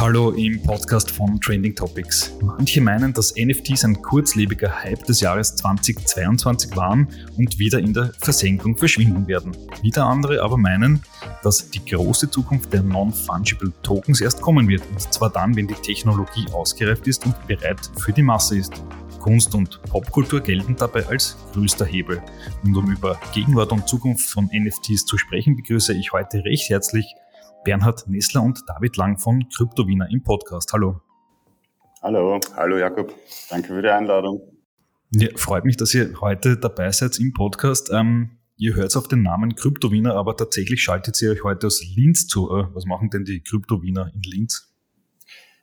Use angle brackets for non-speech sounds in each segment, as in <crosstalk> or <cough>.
Hallo im Podcast von Trending Topics. Manche meinen, dass NFTs ein kurzlebiger Hype des Jahres 2022 waren und wieder in der Versenkung verschwinden werden. Wieder andere aber meinen, dass die große Zukunft der Non-Fungible Tokens erst kommen wird. Und zwar dann, wenn die Technologie ausgereift ist und bereit für die Masse ist. Kunst und Popkultur gelten dabei als größter Hebel. Und um über Gegenwart und Zukunft von NFTs zu sprechen, begrüße ich heute recht herzlich Bernhard Nessler und David Lang von Kryptowiener im Podcast. Hallo. Hallo, hallo Jakob. Danke für die Einladung. Ja, freut mich, dass ihr heute dabei seid im Podcast. Ähm, ihr hört auf den Namen Kryptowiener, aber tatsächlich schaltet ihr euch heute aus Linz zu. Äh, was machen denn die Kryptowiener in Linz?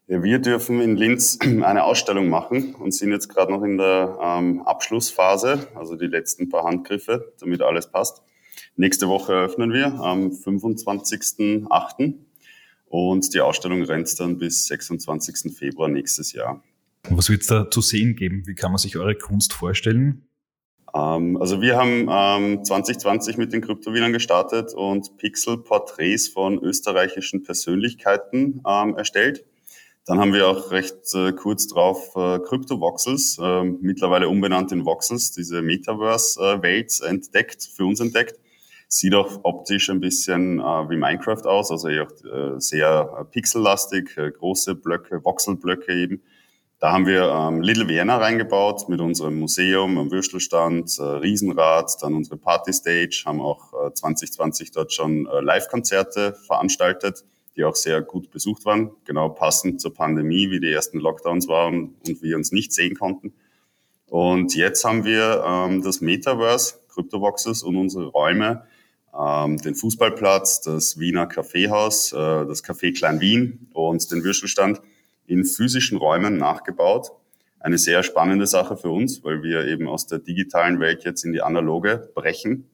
Wir dürfen in Linz <clears throat> eine Ausstellung machen und sind jetzt gerade noch in der ähm, Abschlussphase, also die letzten paar Handgriffe, damit alles passt. Nächste Woche eröffnen wir am 25.08. und die Ausstellung rennt dann bis 26. Februar nächstes Jahr. Was wird es da zu sehen geben? Wie kann man sich eure Kunst vorstellen? Ähm, also wir haben ähm, 2020 mit den Kryptowienern gestartet und Pixel-Porträts von österreichischen Persönlichkeiten ähm, erstellt. Dann haben wir auch recht äh, kurz drauf äh, Crypto-Voxels, äh, mittlerweile umbenannt in Voxels, diese Metaverse-Welt entdeckt, für uns entdeckt. Sieht auch optisch ein bisschen äh, wie Minecraft aus, also eher äh, sehr äh, pixellastig, äh, große Blöcke, Voxelblöcke eben. Da haben wir ähm, Little Vienna reingebaut mit unserem Museum, am Würstelstand, äh, Riesenrad, dann unsere Partystage, haben auch äh, 2020 dort schon äh, Live-Konzerte veranstaltet, die auch sehr gut besucht waren, genau passend zur Pandemie, wie die ersten Lockdowns waren und wir uns nicht sehen konnten. Und jetzt haben wir ähm, das Metaverse, Cryptoboxes und unsere Räume ähm, den Fußballplatz, das Wiener Kaffeehaus, äh, das Café Klein Wien und den Würstelstand in physischen Räumen nachgebaut. Eine sehr spannende Sache für uns, weil wir eben aus der digitalen Welt jetzt in die analoge brechen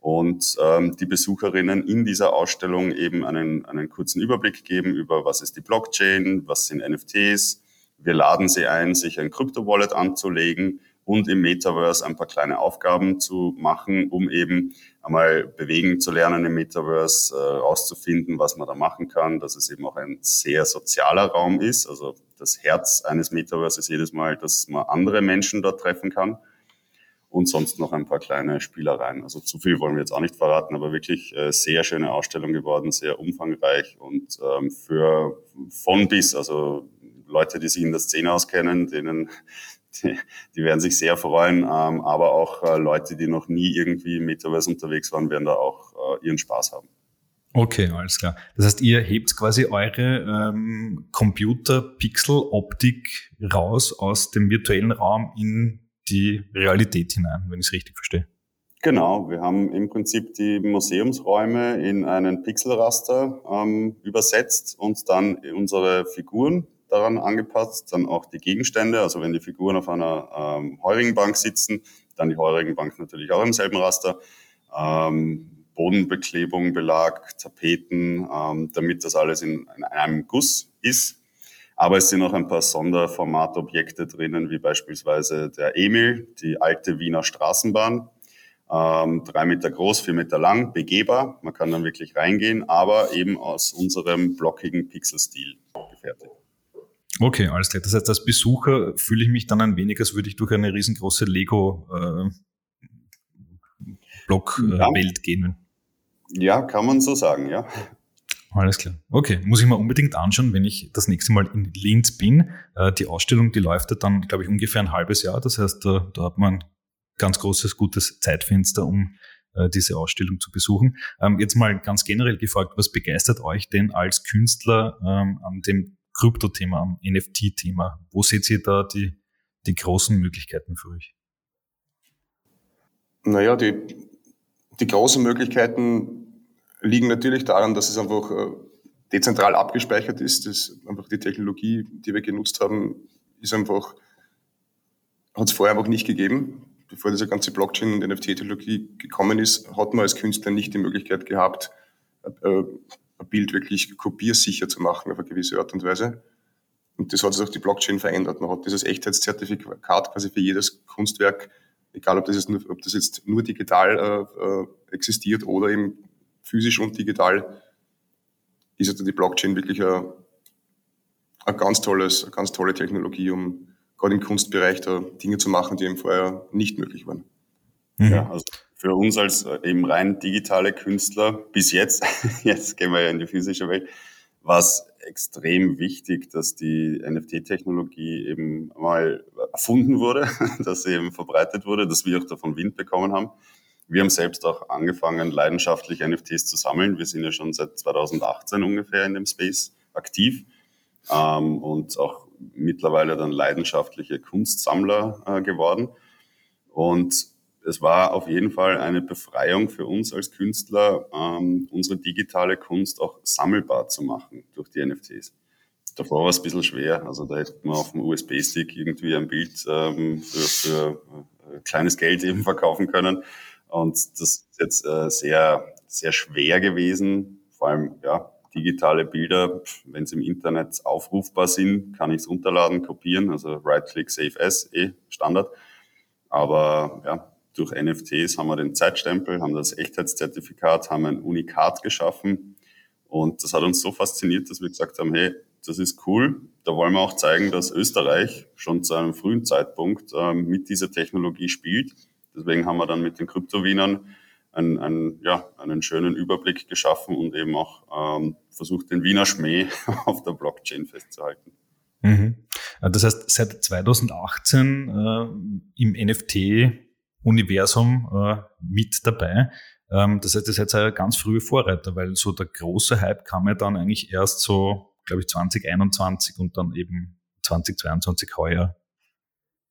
und ähm, die Besucherinnen in dieser Ausstellung eben einen, einen kurzen Überblick geben über, was ist die Blockchain, was sind NFTs. Wir laden sie ein, sich ein Krypto-Wallet anzulegen und im Metaverse ein paar kleine Aufgaben zu machen, um eben einmal bewegen zu lernen im Metaverse, äh, rauszufinden, was man da machen kann, dass es eben auch ein sehr sozialer Raum ist. Also das Herz eines Metaverse ist jedes Mal, dass man andere Menschen dort treffen kann. Und sonst noch ein paar kleine Spielereien. Also zu viel wollen wir jetzt auch nicht verraten, aber wirklich äh, sehr schöne Ausstellung geworden, sehr umfangreich und ähm, für von bis, also Leute, die sich in der Szene auskennen, denen die, die werden sich sehr freuen, ähm, aber auch äh, Leute, die noch nie irgendwie im Metaverse unterwegs waren, werden da auch äh, ihren Spaß haben. Okay, alles klar. Das heißt, ihr hebt quasi eure ähm, Computer-Pixel-Optik raus aus dem virtuellen Raum in die Realität hinein, wenn ich es richtig verstehe. Genau, wir haben im Prinzip die Museumsräume in einen Pixelraster ähm, übersetzt und dann unsere Figuren daran angepasst, dann auch die Gegenstände, also wenn die Figuren auf einer ähm, heurigen Bank sitzen, dann die heurigen Bank natürlich auch im selben Raster, ähm, Bodenbeklebung, Belag, Tapeten, ähm, damit das alles in, in einem Guss ist. Aber es sind auch ein paar Sonderformatobjekte drinnen, wie beispielsweise der Emil, die alte Wiener Straßenbahn, ähm, drei Meter groß, vier Meter lang, begehbar. Man kann dann wirklich reingehen, aber eben aus unserem blockigen Pixelstil gefertigt. Okay, alles klar. Das heißt, als Besucher fühle ich mich dann ein wenig, als würde ich durch eine riesengroße Lego-Block-Welt äh, gehen. Ja, kann man so sagen, ja. Alles klar. Okay, muss ich mir unbedingt anschauen, wenn ich das nächste Mal in Linz bin. Äh, die Ausstellung, die läuft ja dann, glaube ich, ungefähr ein halbes Jahr. Das heißt, da, da hat man ein ganz großes, gutes Zeitfenster, um äh, diese Ausstellung zu besuchen. Ähm, jetzt mal ganz generell gefragt, was begeistert euch denn als Künstler ähm, an dem Krypto-Thema, am NFT-Thema. Wo seht ihr da die, die großen Möglichkeiten für euch? Naja, die, die großen Möglichkeiten liegen natürlich daran, dass es einfach äh, dezentral abgespeichert ist. Das einfach die Technologie, die wir genutzt haben, ist einfach, hat es vorher einfach nicht gegeben. Bevor diese ganze Blockchain- und NFT-Technologie gekommen ist, hat man als Künstler nicht die Möglichkeit gehabt, äh, ein Bild wirklich kopiersicher zu machen auf eine gewisse Art und Weise. Und das hat sich auch die Blockchain verändert. Man hat dieses Echtheitszertifikat quasi für jedes Kunstwerk, egal ob das jetzt nur, ob das jetzt nur digital äh, äh existiert oder eben physisch und digital, ist also die Blockchain wirklich ein, eine ganz, tolles, eine ganz tolle Technologie, um gerade im Kunstbereich da Dinge zu machen, die eben vorher nicht möglich waren. Mhm. Ja, also für uns als äh, eben rein digitale Künstler bis jetzt, <laughs> jetzt gehen wir ja in die physische Welt, war es extrem wichtig, dass die NFT-Technologie eben mal erfunden wurde, <laughs> dass sie eben verbreitet wurde, dass wir auch davon Wind bekommen haben. Wir haben selbst auch angefangen, leidenschaftlich NFTs zu sammeln. Wir sind ja schon seit 2018 ungefähr in dem Space aktiv ähm, und auch mittlerweile dann leidenschaftliche Kunstsammler äh, geworden. Und es war auf jeden Fall eine Befreiung für uns als Künstler, ähm, unsere digitale Kunst auch sammelbar zu machen durch die NFTs. Davor war es ein bisschen schwer. Also da hätte man auf dem USB-Stick irgendwie ein Bild ähm, für, für äh, kleines Geld eben verkaufen können. Und das ist jetzt äh, sehr, sehr schwer gewesen. Vor allem, ja, digitale Bilder, wenn sie im Internet aufrufbar sind, kann ich es runterladen, kopieren. Also Right-Click Save As, eh Standard. Aber ja, durch NFTs haben wir den Zeitstempel, haben das Echtheitszertifikat, haben ein Unikat geschaffen. Und das hat uns so fasziniert, dass wir gesagt haben, hey, das ist cool. Da wollen wir auch zeigen, dass Österreich schon zu einem frühen Zeitpunkt ähm, mit dieser Technologie spielt. Deswegen haben wir dann mit den Kryptowienern einen, einen, ja, einen schönen Überblick geschaffen und eben auch ähm, versucht, den Wiener Schmäh <laughs> auf der Blockchain festzuhalten. Mhm. Das heißt, seit 2018 äh, im NFT Universum äh, mit dabei. Ähm, das heißt, das ist jetzt ganz frühe Vorreiter, weil so der große Hype kam ja dann eigentlich erst so, glaube ich, 2021 und dann eben 2022 heuer.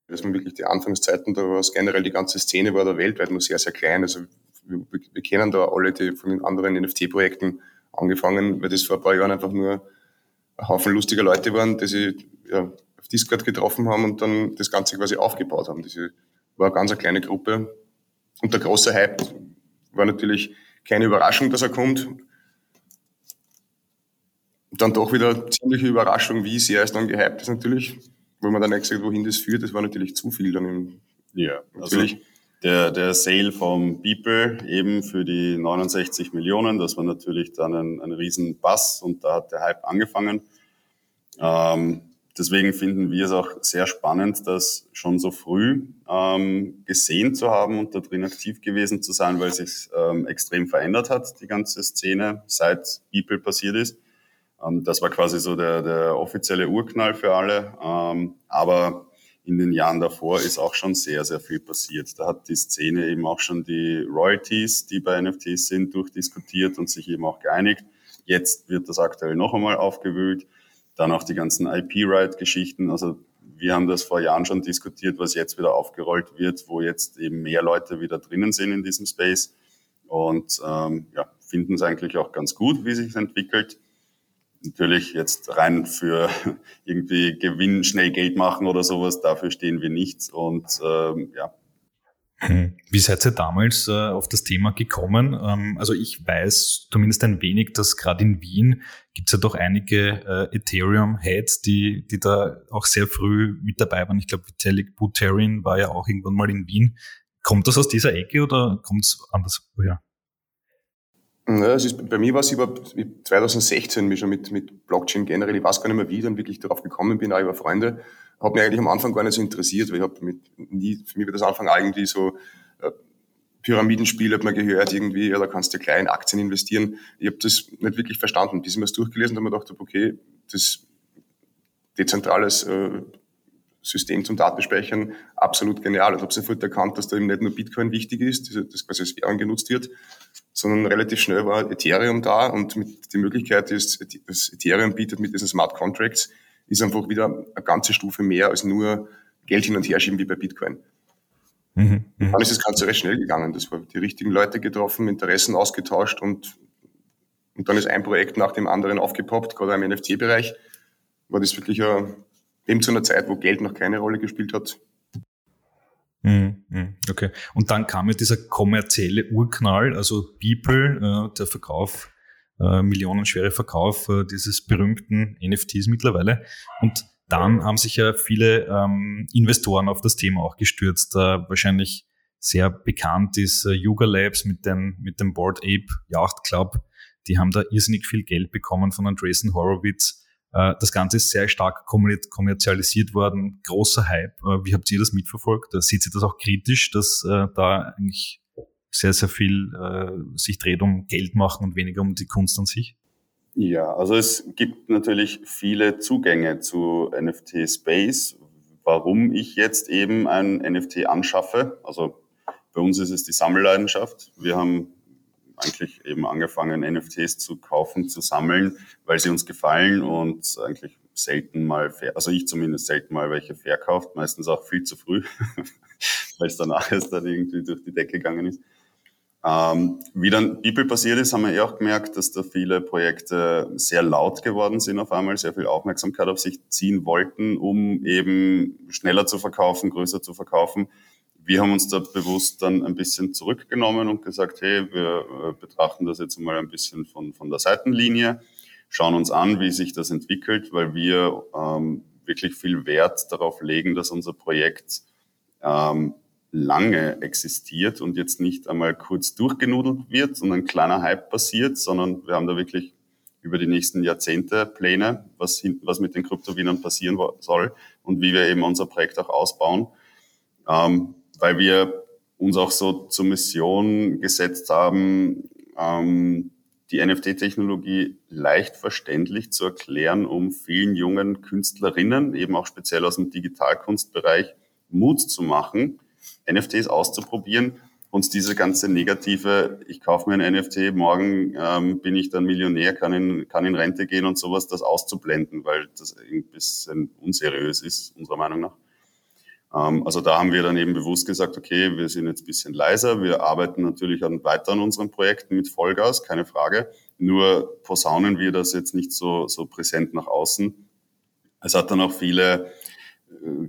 Das waren wirklich die Anfangszeiten, da war es generell die ganze Szene war da weltweit nur sehr, sehr klein. Also wir, wir kennen da alle die von den anderen NFT-Projekten angefangen, weil das vor ein paar Jahren einfach nur ein Haufen lustiger Leute waren, die sich ja, auf Discord getroffen haben und dann das Ganze quasi aufgebaut haben. Diese war eine ganz kleine Gruppe. Und der große Hype war natürlich keine Überraschung, dass er kommt. Dann doch wieder ziemliche Überraschung, wie sehr es dann gehypt ist natürlich, wo man dann nicht gesagt, wohin das führt. Das war natürlich zu viel dann im, ja, natürlich. Also der, der Sale vom Beeple eben für die 69 Millionen, das war natürlich dann ein, ein riesen Bass und da hat der Hype angefangen. Ähm, deswegen finden wir es auch sehr spannend, das schon so früh ähm, gesehen zu haben und da drin aktiv gewesen zu sein, weil sich ähm, extrem verändert hat, die ganze Szene, seit People passiert ist. Ähm, das war quasi so der, der offizielle Urknall für alle. Ähm, aber in den Jahren davor ist auch schon sehr, sehr viel passiert. Da hat die Szene eben auch schon die Royalties, die bei NFTs sind, durchdiskutiert und sich eben auch geeinigt. Jetzt wird das aktuell noch einmal aufgewühlt. Dann auch die ganzen IP-Right-Geschichten. Also wir haben das vor Jahren schon diskutiert, was jetzt wieder aufgerollt wird, wo jetzt eben mehr Leute wieder drinnen sind in diesem Space und ähm, ja, finden es eigentlich auch ganz gut, wie sich entwickelt. Natürlich jetzt rein für <laughs> irgendwie Gewinn, schnell Geld machen oder sowas, dafür stehen wir nicht. Und ähm, ja. Wie seid ihr damals äh, auf das Thema gekommen? Ähm, also ich weiß zumindest ein wenig, dass gerade in Wien gibt es ja doch einige äh, Ethereum-Heads, die, die da auch sehr früh mit dabei waren. Ich glaube, Vitalik Buterin war ja auch irgendwann mal in Wien. Kommt das aus dieser Ecke oder kommt es anders woher? Ja, es ist, bei mir war es über 2016 mich schon mit, mit Blockchain generell, ich weiß gar nicht mehr, wie ich dann wirklich darauf gekommen bin, auch über Freunde, hat mich eigentlich am Anfang gar nicht so interessiert, weil ich habe mit nie, für mich war das Anfang irgendwie so äh, Pyramidenspiel, hat man gehört irgendwie, ja, da kannst du klein in Aktien investieren. Ich habe das nicht wirklich verstanden, bis ich mir das durchgelesen habe und mir gedacht okay, das dezentrales äh, System zum Datenspeichern absolut genial. Ich habe sofort erkannt, dass da eben nicht nur Bitcoin wichtig ist, das quasi als Währung genutzt wird, sondern relativ schnell war Ethereum da und mit die Möglichkeit ist, das Ethereum bietet mit diesen Smart Contracts ist einfach wieder eine ganze Stufe mehr als nur Geld hin und her schieben wie bei Bitcoin. Mhm, mh. Dann ist das Ganze recht schnell gegangen. Das war die richtigen Leute getroffen, Interessen ausgetauscht und, und dann ist ein Projekt nach dem anderen aufgepoppt, gerade im NFT-Bereich. War das wirklich ein, eben zu einer Zeit, wo Geld noch keine Rolle gespielt hat. Mhm, mhm, okay. Und dann kam ja dieser kommerzielle Urknall, also People, äh, der Verkauf äh, millionenschwere Verkauf äh, dieses berühmten NFTs mittlerweile. Und dann haben sich ja viele ähm, Investoren auf das Thema auch gestürzt. Äh, wahrscheinlich sehr bekannt ist äh, Yuga Labs mit, den, mit dem Board Ape Yacht Club. Die haben da irrsinnig viel Geld bekommen von Andreessen Horowitz. Äh, das Ganze ist sehr stark kommerzialisiert worden, großer Hype. Äh, wie habt ihr das mitverfolgt? Seht ihr das auch kritisch, dass da eigentlich sehr, sehr viel sich dreht um Geld machen und weniger um die Kunst an sich? Ja, also es gibt natürlich viele Zugänge zu NFT Space. Warum ich jetzt eben ein NFT anschaffe, also bei uns ist es die Sammelleidenschaft. Wir haben eigentlich eben angefangen, NFTs zu kaufen, zu sammeln, weil sie uns gefallen und eigentlich selten mal, also ich zumindest selten mal welche verkauft, meistens auch viel zu früh, <laughs> weil es danach erst dann irgendwie durch die Decke gegangen ist. Ähm, wie dann People passiert ist, haben wir eh auch gemerkt, dass da viele Projekte sehr laut geworden sind auf einmal, sehr viel Aufmerksamkeit auf sich ziehen wollten, um eben schneller zu verkaufen, größer zu verkaufen. Wir haben uns da bewusst dann ein bisschen zurückgenommen und gesagt, hey, wir äh, betrachten das jetzt mal ein bisschen von, von der Seitenlinie, schauen uns an, wie sich das entwickelt, weil wir ähm, wirklich viel Wert darauf legen, dass unser Projekt ähm, lange existiert und jetzt nicht einmal kurz durchgenudelt wird und ein kleiner Hype passiert, sondern wir haben da wirklich über die nächsten Jahrzehnte Pläne, was, was mit den Kryptowienern passieren soll und wie wir eben unser Projekt auch ausbauen. Ähm, weil wir uns auch so zur Mission gesetzt haben, ähm, die NFT-Technologie leicht verständlich zu erklären, um vielen jungen Künstlerinnen, eben auch speziell aus dem Digitalkunstbereich, Mut zu machen, NFTs auszuprobieren, uns diese ganze negative, ich kaufe mir ein NFT, morgen ähm, bin ich dann Millionär, kann in, kann in Rente gehen und sowas, das auszublenden, weil das ein bisschen unseriös ist, unserer Meinung nach. Ähm, also da haben wir dann eben bewusst gesagt, okay, wir sind jetzt ein bisschen leiser. Wir arbeiten natürlich an, weiter an unseren Projekten mit Vollgas, keine Frage. Nur posaunen wir das jetzt nicht so, so präsent nach außen. Es hat dann auch viele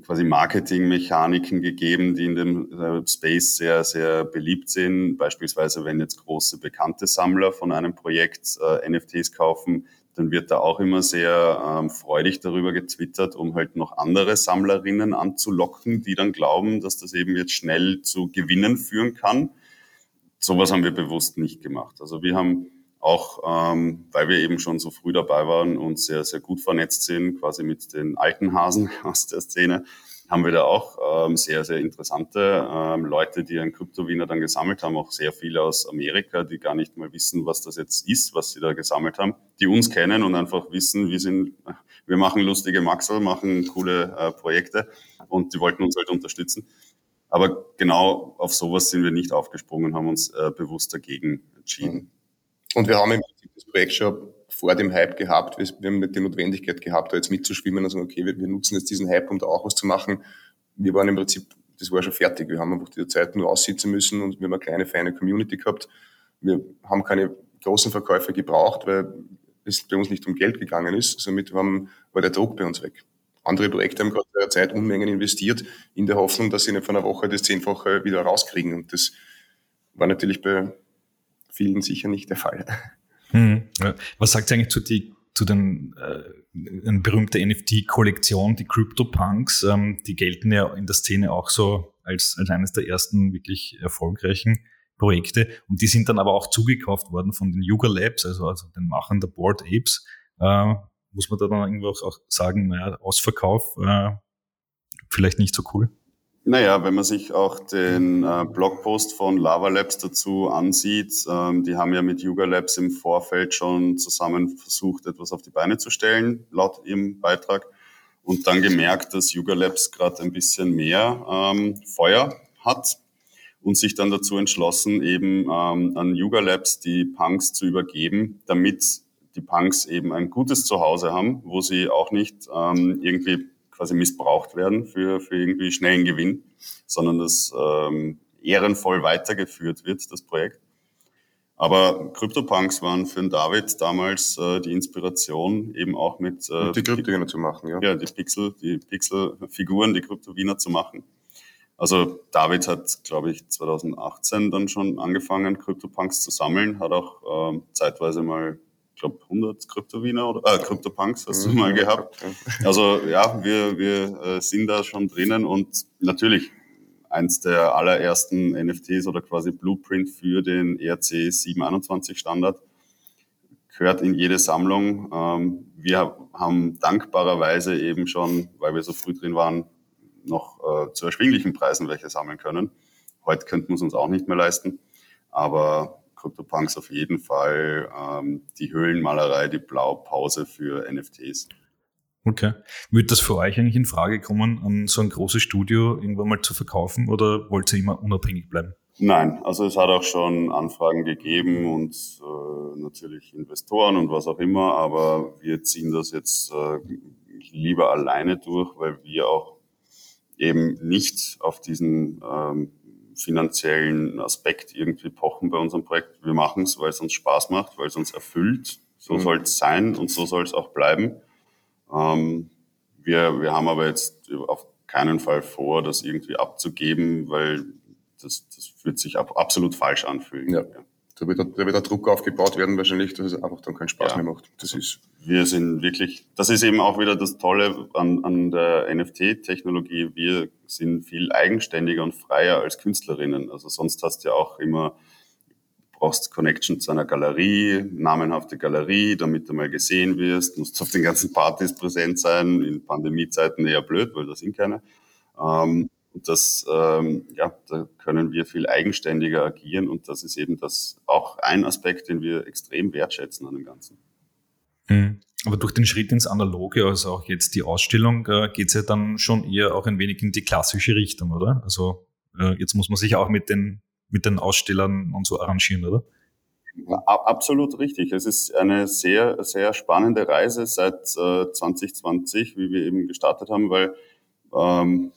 quasi Marketingmechaniken gegeben, die in dem äh, Space sehr, sehr beliebt sind. Beispielsweise, wenn jetzt große bekannte Sammler von einem Projekt äh, NFTs kaufen, dann wird da auch immer sehr ähm, freudig darüber getwittert, um halt noch andere Sammlerinnen anzulocken, die dann glauben, dass das eben jetzt schnell zu Gewinnen führen kann. Sowas haben wir bewusst nicht gemacht. Also wir haben auch, ähm, weil wir eben schon so früh dabei waren und sehr, sehr gut vernetzt sind, quasi mit den alten Hasen <laughs> aus der Szene, haben wir da auch ähm, sehr, sehr interessante ähm, Leute, die ein Kryptowiener dann gesammelt haben, auch sehr viele aus Amerika, die gar nicht mal wissen, was das jetzt ist, was sie da gesammelt haben, die uns kennen und einfach wissen, wir sind, wir machen lustige Maxel, machen coole äh, Projekte und die wollten uns halt unterstützen. Aber genau auf sowas sind wir nicht aufgesprungen, haben uns äh, bewusst dagegen entschieden. Und wir haben im Prinzip das Projekt schon vor dem Hype gehabt. Wir, haben nicht die Notwendigkeit gehabt, da jetzt mitzuschwimmen und sagen, okay, wir, nutzen jetzt diesen Hype, um da auch was zu machen. Wir waren im Prinzip, das war schon fertig. Wir haben einfach die Zeit nur aussitzen müssen und wir haben eine kleine, feine Community gehabt. Wir haben keine großen Verkäufe gebraucht, weil es bei uns nicht um Geld gegangen ist. Somit haben, war der Druck bei uns weg. Andere Projekte haben gerade der Zeit Unmengen investiert, in der Hoffnung, dass sie nicht von einer Woche das Zehnfache wieder rauskriegen. Und das war natürlich bei vielen sicher nicht der Fall. Hm. Was sagt ihr eigentlich zu, die, zu den äh, eine berühmte NFT-Kollektion, die CryptoPunks? Ähm, die gelten ja in der Szene auch so als, als eines der ersten wirklich erfolgreichen Projekte. Und die sind dann aber auch zugekauft worden von den Yuga Labs, also, also den Machern der Board Apes. Äh, muss man da dann irgendwo auch sagen, naja, Ausverkauf äh, vielleicht nicht so cool? Naja, wenn man sich auch den äh, Blogpost von Lava Labs dazu ansieht, ähm, die haben ja mit Yuga Labs im Vorfeld schon zusammen versucht, etwas auf die Beine zu stellen, laut ihrem Beitrag. Und dann gemerkt, dass Yuga Labs gerade ein bisschen mehr ähm, Feuer hat und sich dann dazu entschlossen, eben ähm, an Yuga Labs die Punks zu übergeben, damit die Punks eben ein gutes Zuhause haben, wo sie auch nicht ähm, irgendwie quasi missbraucht werden für, für irgendwie schnellen Gewinn, sondern das ähm, ehrenvoll weitergeführt wird, das Projekt. Aber CryptoPunks waren für den David damals äh, die Inspiration, eben auch mit äh, die Kryptowiener zu machen, ja. Ja, die Pixel, die Pixel-Figuren, die Kryptowiener zu machen. Also David hat, glaube ich, 2018 dann schon angefangen, CryptoPunks zu sammeln, hat auch ähm, zeitweise mal glaube 100 Kryptowiener oder äh, Kryptopunks hast du mhm. mal gehabt. Also ja, wir, wir äh, sind da schon drinnen und natürlich eins der allerersten NFTs oder quasi Blueprint für den ERC 721 Standard. gehört in jede Sammlung. Ähm, wir haben dankbarerweise eben schon, weil wir so früh drin waren, noch äh, zu erschwinglichen Preisen welche sammeln können. Heute könnten wir es uns auch nicht mehr leisten, aber CryptoPunks auf jeden Fall ähm, die Höhlenmalerei, die Blaupause für NFTs. Okay. Würde das für euch eigentlich in Frage kommen, an so ein großes Studio irgendwann mal zu verkaufen oder wollt ihr immer unabhängig bleiben? Nein, also es hat auch schon Anfragen gegeben und äh, natürlich Investoren und was auch immer, aber wir ziehen das jetzt äh, lieber alleine durch, weil wir auch eben nicht auf diesen ähm, finanziellen Aspekt irgendwie pochen bei unserem Projekt. Wir machen es, weil es uns Spaß macht, weil es uns erfüllt. So mhm. soll es sein und so soll es auch bleiben. Ähm, wir, wir haben aber jetzt auf keinen Fall vor, das irgendwie abzugeben, weil das, das wird sich ab, absolut falsch anfühlen. Ja. ja. Da wird, da wird der Druck aufgebaut werden wahrscheinlich, dass es einfach dann keinen Spaß ja. mehr macht. Das ist wir sind wirklich, das ist eben auch wieder das Tolle an, an der NFT-Technologie. Wir sind viel eigenständiger und freier als Künstlerinnen. Also sonst hast du ja auch immer brauchst Connection zu einer Galerie, namenhafte Galerie, damit du mal gesehen wirst, musst auf den ganzen Partys präsent sein, in Pandemiezeiten eher blöd, weil da sind keine. Ähm, und das, ähm, ja, da können wir viel eigenständiger agieren und das ist eben das auch ein Aspekt, den wir extrem wertschätzen an dem Ganzen. Mhm. Aber durch den Schritt ins Analoge, also auch jetzt die Ausstellung, äh, geht es ja dann schon eher auch ein wenig in die klassische Richtung, oder? Also äh, jetzt muss man sich auch mit den, mit den Ausstellern und so arrangieren, oder? Absolut richtig. Es ist eine sehr, sehr spannende Reise seit äh, 2020, wie wir eben gestartet haben, weil ähm,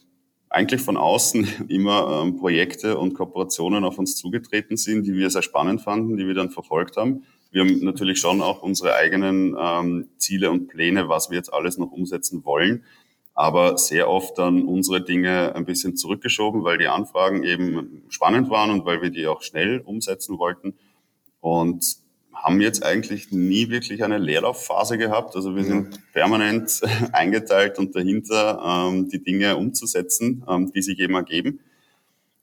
eigentlich von außen <laughs> immer ähm, Projekte und Kooperationen auf uns zugetreten sind, die wir sehr spannend fanden, die wir dann verfolgt haben. Wir haben natürlich schon auch unsere eigenen ähm, Ziele und Pläne, was wir jetzt alles noch umsetzen wollen, aber sehr oft dann unsere Dinge ein bisschen zurückgeschoben, weil die Anfragen eben spannend waren und weil wir die auch schnell umsetzen wollten. Und haben jetzt eigentlich nie wirklich eine Leerlaufphase gehabt. Also wir sind permanent <laughs> eingeteilt und dahinter, ähm, die Dinge umzusetzen, ähm, die sich eben ergeben.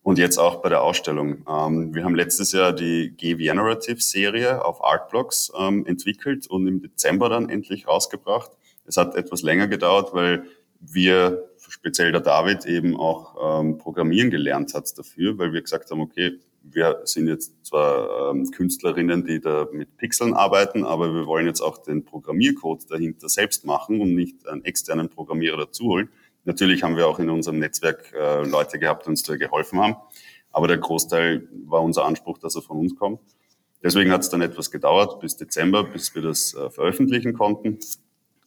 Und jetzt auch bei der Ausstellung. Ähm, wir haben letztes Jahr die G-Venerative-Serie auf Artblocks ähm, entwickelt und im Dezember dann endlich rausgebracht. Es hat etwas länger gedauert, weil wir, speziell der David, eben auch ähm, Programmieren gelernt hat dafür, weil wir gesagt haben, okay, wir sind jetzt zwar ähm, Künstlerinnen, die da mit Pixeln arbeiten, aber wir wollen jetzt auch den Programmiercode dahinter selbst machen und nicht einen externen Programmierer dazu holen. Natürlich haben wir auch in unserem Netzwerk äh, Leute gehabt, die uns da geholfen haben, aber der Großteil war unser Anspruch, dass er von uns kommt. Deswegen hat es dann etwas gedauert bis Dezember, bis wir das äh, veröffentlichen konnten.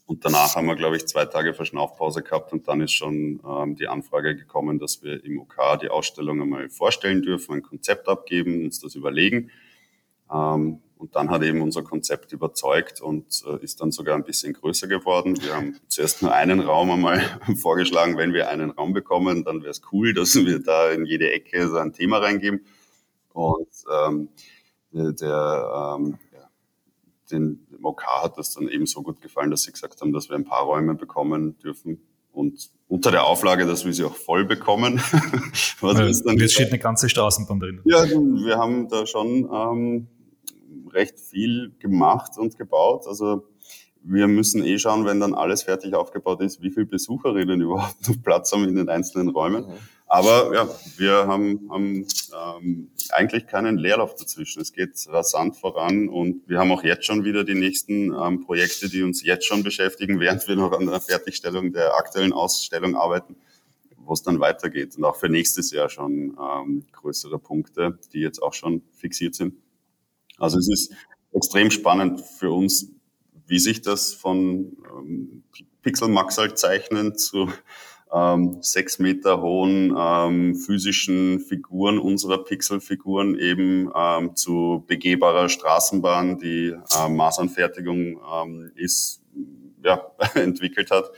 Und danach haben wir, glaube ich, zwei Tage Verschnaufpause gehabt und dann ist schon ähm, die Anfrage gekommen, dass wir im OK die Ausstellung einmal vorstellen dürfen, ein Konzept abgeben, uns das überlegen. Ähm, und dann hat eben unser Konzept überzeugt und äh, ist dann sogar ein bisschen größer geworden. Wir haben <laughs> zuerst nur einen Raum einmal <laughs> vorgeschlagen. Wenn wir einen Raum bekommen, dann wäre es cool, dass wir da in jede Ecke so ein Thema reingeben. Und ähm, der, ähm, den OK hat das dann eben so gut gefallen, dass sie gesagt haben, dass wir ein paar Räume bekommen dürfen. Und unter der Auflage, dass wir sie auch voll bekommen. <laughs> Was ja, dann jetzt steht eine ganze Straßenbahn drin. Ja, wir haben da schon ähm, recht viel gemacht und gebaut. Also wir müssen eh schauen, wenn dann alles fertig aufgebaut ist, wie viele Besucherinnen überhaupt noch Platz haben in den einzelnen Räumen. Mhm. Aber ja, wir haben, haben ähm, eigentlich keinen Leerlauf dazwischen. Es geht rasant voran und wir haben auch jetzt schon wieder die nächsten ähm, Projekte, die uns jetzt schon beschäftigen, <laughs> während wir noch an der Fertigstellung der aktuellen Ausstellung arbeiten, wo es dann weitergeht. Und auch für nächstes Jahr schon ähm, größere Punkte, die jetzt auch schon fixiert sind. Also es ist extrem spannend für uns, wie sich das von ähm, Pixel Maxal zeichnen zu ähm, sechs Meter hohen ähm, physischen Figuren unserer Pixelfiguren eben ähm, zu begehbarer Straßenbahn, die äh, Maßanfertigung ähm, ist, ja, <laughs> entwickelt hat.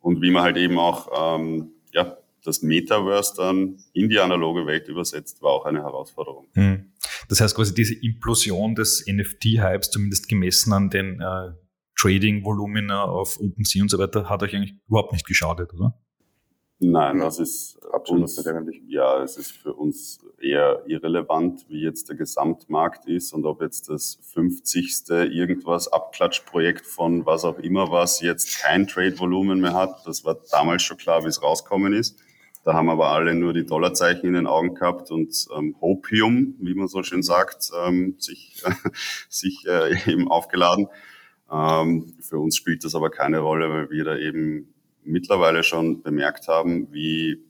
Und wie man halt eben auch ähm, ja, das Metaverse dann in die analoge Welt übersetzt, war auch eine Herausforderung. Hm. Das heißt quasi diese Implosion des NFT-Hypes, zumindest gemessen an den äh, Trading-Volumina auf OpenSea und so weiter, hat euch eigentlich überhaupt nicht geschadet, oder? Nein, das ist absolut uns, Ja, es ist für uns eher irrelevant, wie jetzt der Gesamtmarkt ist und ob jetzt das 50. irgendwas Abklatschprojekt von was auch immer was jetzt kein Trade-Volumen mehr hat. Das war damals schon klar, wie es rauskommen ist. Da haben aber alle nur die Dollarzeichen in den Augen gehabt und ähm, Hopium, wie man so schön sagt, ähm, sich, <laughs> sich äh, eben aufgeladen. Ähm, für uns spielt das aber keine Rolle, weil wir da eben mittlerweile schon bemerkt haben, wie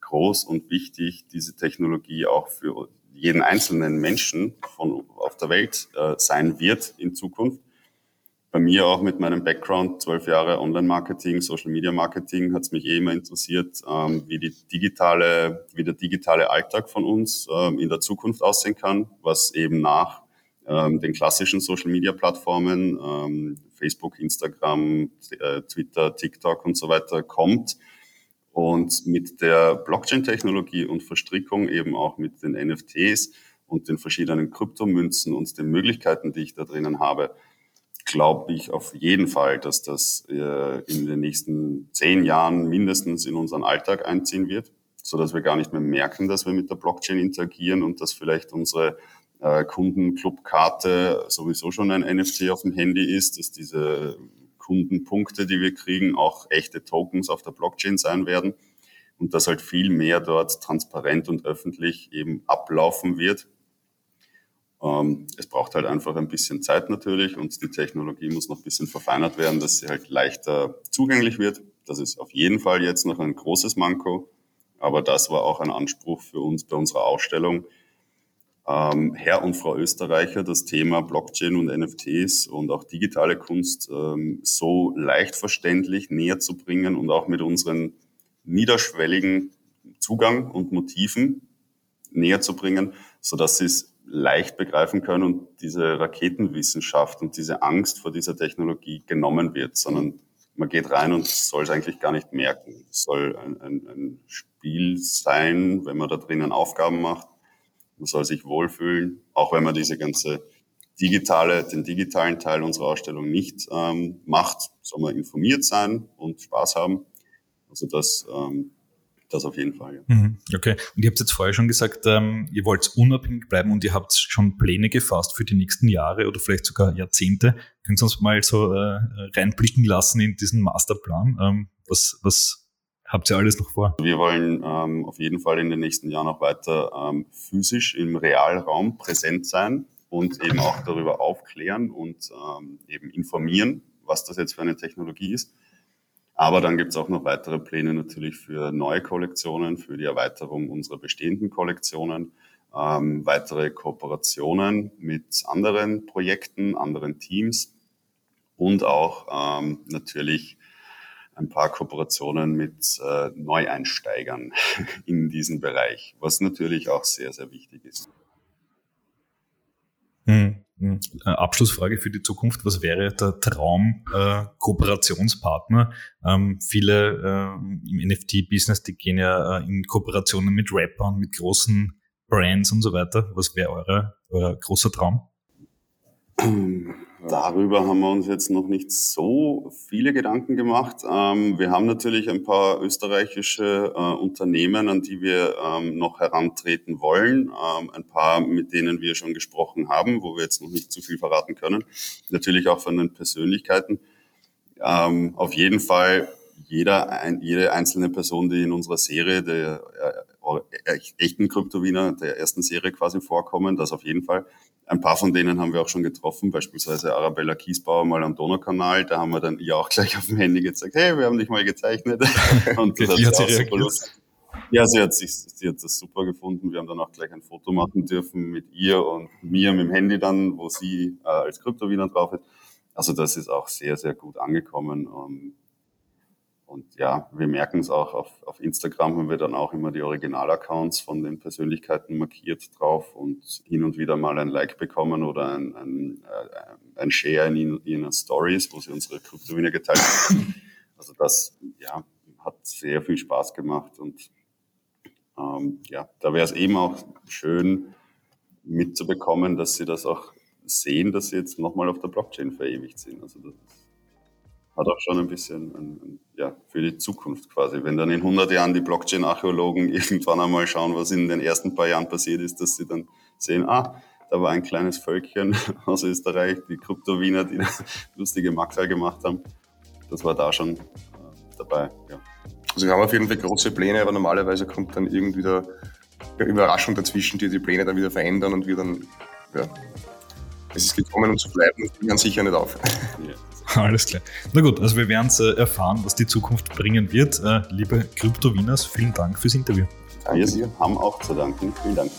groß und wichtig diese Technologie auch für jeden einzelnen Menschen von auf der Welt äh, sein wird in Zukunft. Bei mir auch mit meinem Background, zwölf Jahre Online-Marketing, Social-Media-Marketing, hat es mich eh immer interessiert, ähm, wie die digitale, wie der digitale Alltag von uns ähm, in der Zukunft aussehen kann, was eben nach ähm, den klassischen Social-Media-Plattformen, ähm, Facebook, Instagram, äh, Twitter, TikTok und so weiter kommt. Und mit der Blockchain-Technologie und Verstrickung eben auch mit den NFTs und den verschiedenen Kryptomünzen und den Möglichkeiten, die ich da drinnen habe, glaube ich auf jeden Fall, dass das äh, in den nächsten zehn Jahren mindestens in unseren Alltag einziehen wird, so dass wir gar nicht mehr merken, dass wir mit der Blockchain interagieren und dass vielleicht unsere äh, Kundenclubkarte sowieso schon ein NFT auf dem Handy ist, dass diese Kundenpunkte, die wir kriegen, auch echte Tokens auf der Blockchain sein werden und dass halt viel mehr dort transparent und öffentlich eben ablaufen wird. Ähm, es braucht halt einfach ein bisschen Zeit natürlich und die Technologie muss noch ein bisschen verfeinert werden, dass sie halt leichter zugänglich wird. Das ist auf jeden Fall jetzt noch ein großes Manko, aber das war auch ein Anspruch für uns bei unserer Ausstellung, ähm, Herr und Frau Österreicher das Thema Blockchain und NFTs und auch digitale Kunst ähm, so leicht verständlich näher zu bringen und auch mit unseren niederschwelligen Zugang und Motiven näher zu bringen, so dass sie es leicht begreifen können und diese Raketenwissenschaft und diese Angst vor dieser Technologie genommen wird, sondern man geht rein und soll es eigentlich gar nicht merken. Es soll ein, ein, ein Spiel sein, wenn man da drinnen Aufgaben macht man soll sich wohlfühlen, auch wenn man diese ganze digitale, den digitalen Teil unserer Ausstellung nicht ähm, macht, soll man informiert sein und Spaß haben. Also das, ähm, das auf jeden Fall. Ja. Mhm, okay. Und ihr habt jetzt vorher schon gesagt, ähm, ihr wollt unabhängig bleiben und ihr habt schon Pläne gefasst für die nächsten Jahre oder vielleicht sogar Jahrzehnte. Könnt ihr uns mal so äh, reinblicken lassen in diesen Masterplan? Ähm, was, was habt ihr alles noch vor? Wir wollen ähm, auf jeden Fall in den nächsten Jahren auch weiter ähm, physisch im Realraum präsent sein und eben auch darüber aufklären und ähm, eben informieren, was das jetzt für eine Technologie ist. Aber dann gibt es auch noch weitere Pläne natürlich für neue Kollektionen, für die Erweiterung unserer bestehenden Kollektionen, ähm, weitere Kooperationen mit anderen Projekten, anderen Teams und auch ähm, natürlich ein paar Kooperationen mit äh, Neueinsteigern <laughs> in diesem Bereich, was natürlich auch sehr, sehr wichtig ist. Hm, hm. Äh, Abschlussfrage für die Zukunft. Was wäre der Traum äh, Kooperationspartner? Ähm, viele äh, im NFT-Business, die gehen ja äh, in Kooperationen mit Rappern, mit großen Brands und so weiter. Was wäre euer, euer großer Traum? Darüber haben wir uns jetzt noch nicht so viele Gedanken gemacht. Ähm, wir haben natürlich ein paar österreichische äh, Unternehmen, an die wir ähm, noch herantreten wollen. Ähm, ein paar, mit denen wir schon gesprochen haben, wo wir jetzt noch nicht zu viel verraten können. Natürlich auch von den Persönlichkeiten. Auf jeden Fall jeder, jede einzelne Person, die in unserer Serie der äh echten Kryptowiener der ersten Serie quasi vorkommen, das auf jeden Fall. Ein paar von denen haben wir auch schon getroffen, beispielsweise Arabella Kiesbauer mal am Donaukanal. Da haben wir dann ihr auch gleich auf dem Handy gezeigt, hey, wir haben dich mal gezeichnet. <laughs> Und das hat sie super lustig. Ja, sie hat, sich, sie hat das super gefunden. Wir haben dann auch gleich ein Foto machen dürfen mit ihr und mir mit dem Handy dann, wo sie äh, als Kryptowiener drauf ist. Also das ist auch sehr, sehr gut angekommen. Ähm, und ja, wir merken es auch auf, auf Instagram haben wir dann auch immer die Original-Accounts von den Persönlichkeiten markiert drauf und hin und wieder mal ein Like bekommen oder ein, ein, äh, ein Share in ihren Stories, wo sie unsere Kryptowine geteilt haben. Also das ja, hat sehr viel Spaß gemacht und ähm, ja, da wäre es eben auch schön mitzubekommen, dass sie das auch sehen, dass sie jetzt nochmal auf der Blockchain verewigt sind. Also das hat auch schon ein bisschen ein, ja, für die Zukunft quasi. Wenn dann in 100 Jahren die Blockchain-Archäologen <laughs> irgendwann einmal schauen, was in den ersten paar Jahren passiert ist, dass sie dann sehen, ah, da war ein kleines Völkchen <laughs> aus Österreich, die Kryptowiener, die <laughs> lustige Maxal gemacht haben. Das war da schon äh, dabei, ja. Also wir haben auf jeden Fall große Pläne, aber normalerweise kommt dann irgendwie eine Überraschung dazwischen, die die Pläne dann wieder verändern und wir dann, ja, es ist gekommen, um zu bleiben und wir sicher nicht auf. <laughs> Alles klar. Na gut, also wir werden es äh, erfahren, was die Zukunft bringen wird. Äh, liebe Krypto-Wieners, vielen Dank fürs Interview. Wir haben auch zu danken. Vielen Dank.